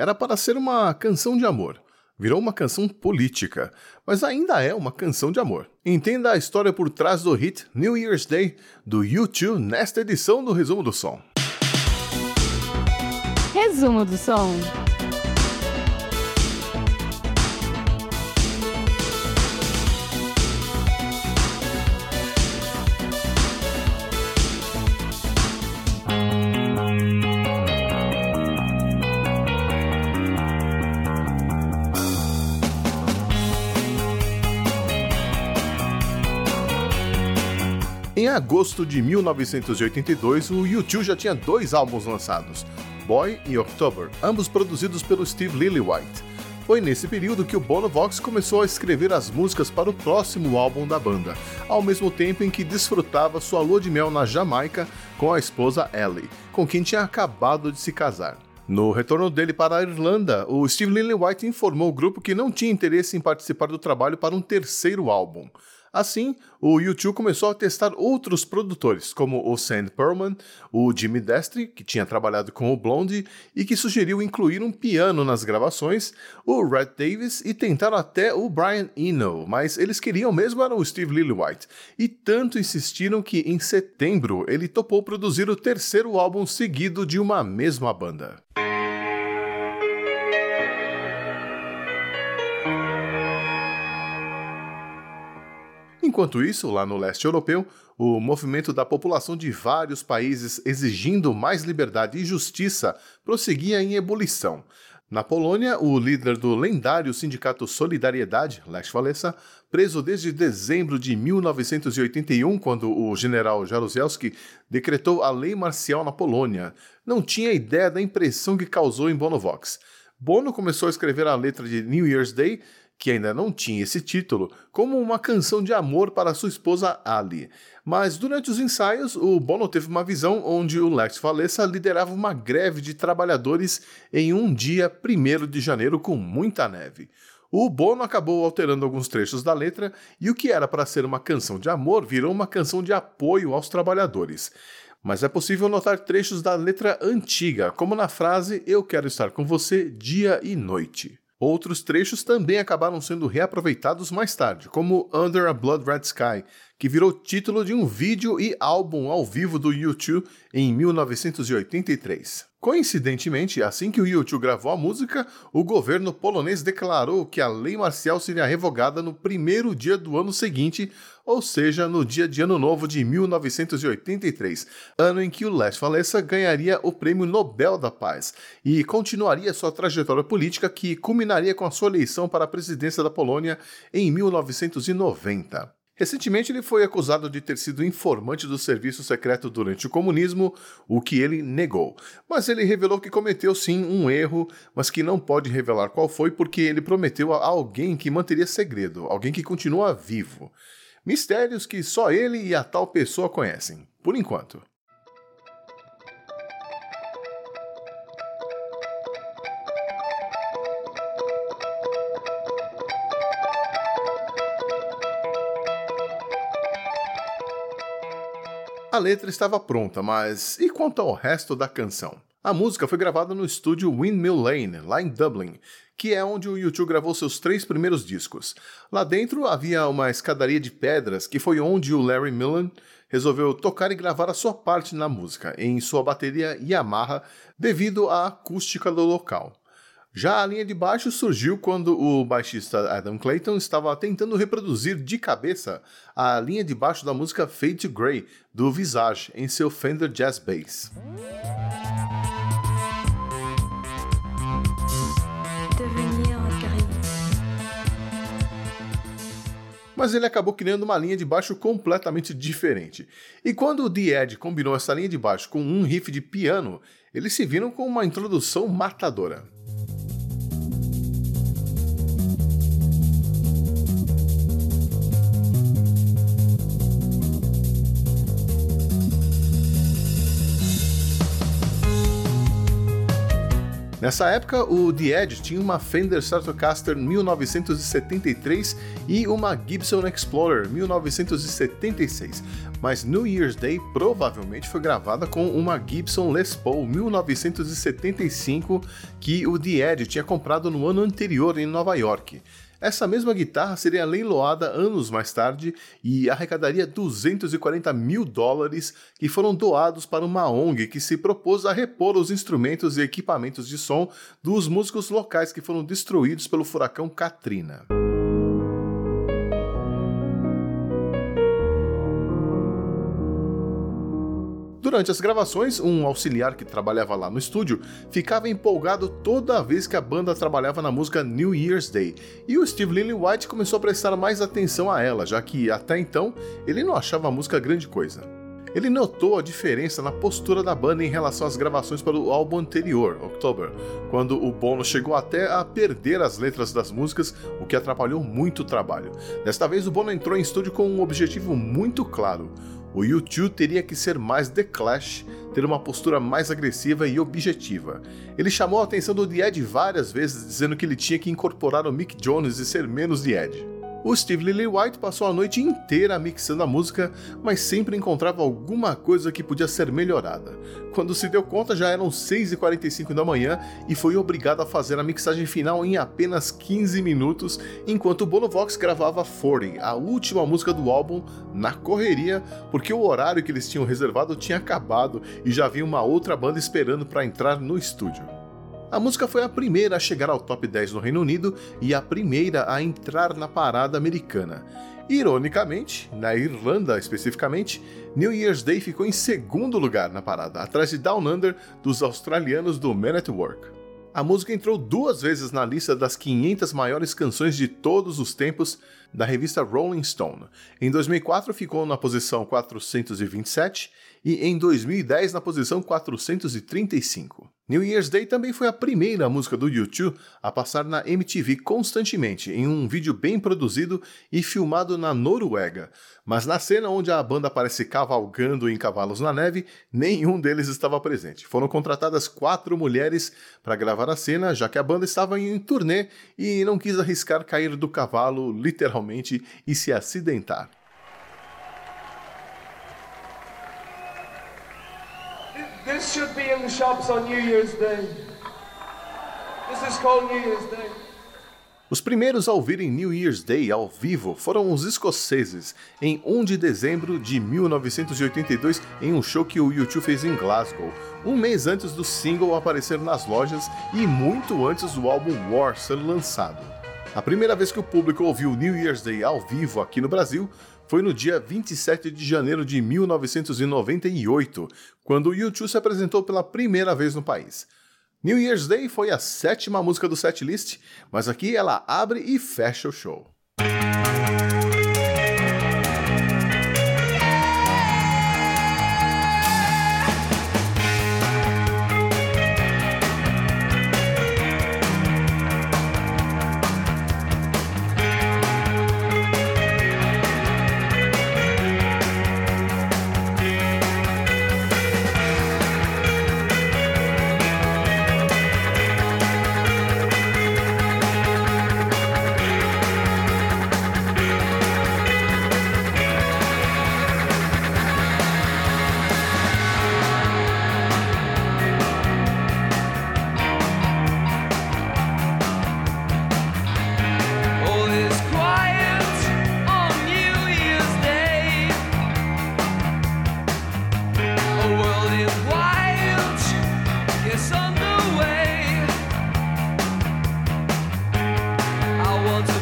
era para ser uma canção de amor. Virou uma canção política, mas ainda é uma canção de amor. Entenda a história por trás do hit New Year's Day do U2 nesta edição do Resumo do Som. Resumo do Som. Em agosto de 1982, o U2 já tinha dois álbuns lançados, Boy e October, ambos produzidos pelo Steve Lillywhite. Foi nesse período que o Bono Vox começou a escrever as músicas para o próximo álbum da banda, ao mesmo tempo em que desfrutava sua lua de mel na Jamaica com a esposa Ellie, com quem tinha acabado de se casar. No retorno dele para a Irlanda, o Steve Lillywhite informou o grupo que não tinha interesse em participar do trabalho para um terceiro álbum. Assim, o U2 começou a testar outros produtores, como o Sand Perlman, o Jimmy Destri, que tinha trabalhado com o Blondie e que sugeriu incluir um piano nas gravações, o Red Davis e tentaram até o Brian Eno, mas eles queriam mesmo era o Steve Lillywhite, e tanto insistiram que em setembro ele topou produzir o terceiro álbum seguido de uma mesma banda. Enquanto isso, lá no leste europeu, o movimento da população de vários países exigindo mais liberdade e justiça prosseguia em ebulição. Na Polônia, o líder do lendário sindicato Solidariedade, Lech Walesa, preso desde dezembro de 1981, quando o general Jaruzelski decretou a lei marcial na Polônia, não tinha ideia da impressão que causou em Bonovox. Bono começou a escrever a letra de New Year's Day que ainda não tinha esse título, como uma canção de amor para sua esposa Ali. Mas durante os ensaios, o Bono teve uma visão onde o Lex Falessa liderava uma greve de trabalhadores em um dia 1 de janeiro com muita neve. O Bono acabou alterando alguns trechos da letra e o que era para ser uma canção de amor virou uma canção de apoio aos trabalhadores. Mas é possível notar trechos da letra antiga, como na frase Eu quero estar com você dia e noite. Outros trechos também acabaram sendo reaproveitados mais tarde, como Under a Blood Red Sky, que virou título de um vídeo e álbum ao vivo do U2 em 1983. Coincidentemente, assim que o U2 gravou a música, o governo polonês declarou que a lei marcial seria revogada no primeiro dia do ano seguinte, ou seja, no dia de Ano Novo de 1983, ano em que o Lech Walesa ganharia o Prêmio Nobel da Paz e continuaria sua trajetória política que culminaria com a sua eleição para a presidência da Polônia em 1990. Recentemente, ele foi acusado de ter sido informante do serviço secreto durante o comunismo, o que ele negou. Mas ele revelou que cometeu sim um erro, mas que não pode revelar qual foi porque ele prometeu a alguém que manteria segredo, alguém que continua vivo. Mistérios que só ele e a tal pessoa conhecem, por enquanto. A letra estava pronta, mas e quanto ao resto da canção? A música foi gravada no estúdio Windmill Lane, lá em Dublin, que é onde o U2 gravou seus três primeiros discos. Lá dentro havia uma escadaria de pedras, que foi onde o Larry Millen resolveu tocar e gravar a sua parte na música, em sua bateria Yamaha, devido à acústica do local. Já a linha de baixo surgiu quando o baixista Adam Clayton estava tentando reproduzir de cabeça a linha de baixo da música Fade to Grey do Visage em seu Fender Jazz Bass. mas ele acabou criando uma linha de baixo completamente diferente. E quando o The Edge combinou essa linha de baixo com um riff de piano, eles se viram com uma introdução matadora. Nessa época, o The Edge tinha uma Fender Stratocaster 1973 e uma Gibson Explorer 1976, mas New Year's Day provavelmente foi gravada com uma Gibson Les Paul 1975 que o The Edge tinha comprado no ano anterior em Nova York. Essa mesma guitarra seria leiloada anos mais tarde e arrecadaria 240 mil dólares que foram doados para uma ONG que se propôs a repor os instrumentos e equipamentos de som dos músicos locais que foram destruídos pelo furacão Katrina. Durante as gravações, um auxiliar que trabalhava lá no estúdio ficava empolgado toda vez que a banda trabalhava na música New Year's Day, e o Steve Lillywhite começou a prestar mais atenção a ela, já que até então ele não achava a música grande coisa. Ele notou a diferença na postura da banda em relação às gravações para o álbum anterior, October, quando o Bono chegou até a perder as letras das músicas, o que atrapalhou muito o trabalho. Desta vez, o Bono entrou em estúdio com um objetivo muito claro: o YouTube teria que ser mais The Clash, ter uma postura mais agressiva e objetiva. Ele chamou a atenção do The Ed várias vezes, dizendo que ele tinha que incorporar o Mick Jones e ser menos The Ed. O Steve Lillywhite passou a noite inteira mixando a música, mas sempre encontrava alguma coisa que podia ser melhorada. Quando se deu conta, já eram 6h45 da manhã e foi obrigado a fazer a mixagem final em apenas 15 minutos, enquanto o Bono Vox gravava 40, a última música do álbum, na correria, porque o horário que eles tinham reservado tinha acabado e já havia uma outra banda esperando para entrar no estúdio. A música foi a primeira a chegar ao top 10 no Reino Unido e a primeira a entrar na parada americana. Ironicamente, na Irlanda especificamente, New Year's Day ficou em segundo lugar na parada, atrás de Down Under dos australianos do Man at Work. A música entrou duas vezes na lista das 500 maiores canções de todos os tempos da revista Rolling Stone. Em 2004 ficou na posição 427 e em 2010 na posição 435. New Year's Day também foi a primeira música do YouTube a passar na MTV constantemente, em um vídeo bem produzido e filmado na Noruega. Mas na cena onde a banda aparece cavalgando em cavalos na neve, nenhum deles estava presente. Foram contratadas quatro mulheres para gravar a cena, já que a banda estava em turnê e não quis arriscar cair do cavalo, literalmente, e se acidentar. Shops on New Year's Day. This is called New Year's Day. Os primeiros a ouvirem New Year's Day ao vivo foram os escoceses, em 1 de dezembro de 1982, em um show que o U2 fez em Glasgow, um mês antes do single aparecer nas lojas e muito antes do álbum War ser lançado. A primeira vez que o público ouviu New Year's Day ao vivo aqui no Brasil foi no dia 27 de janeiro de 1998, quando o U2 se apresentou pela primeira vez no país. New Year's Day foi a sétima música do setlist, mas aqui ela abre e fecha o show. to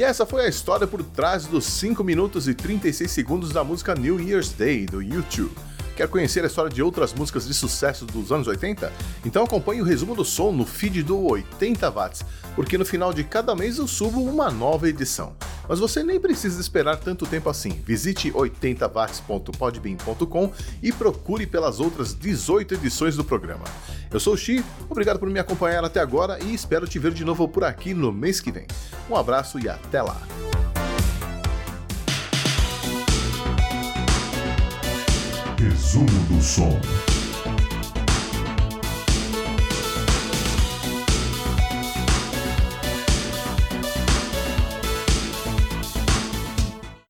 E essa foi a história por trás dos 5 minutos e 36 segundos da música New Year's Day do YouTube. Quer conhecer a história de outras músicas de sucesso dos anos 80? Então acompanhe o resumo do som no feed do 80 Watts, porque no final de cada mês eu subo uma nova edição. Mas você nem precisa esperar tanto tempo assim. Visite 80watts.podbean.com e procure pelas outras 18 edições do programa. Eu sou o Xi, obrigado por me acompanhar até agora e espero te ver de novo por aqui no mês que vem. Um abraço e até lá! Resumo do som.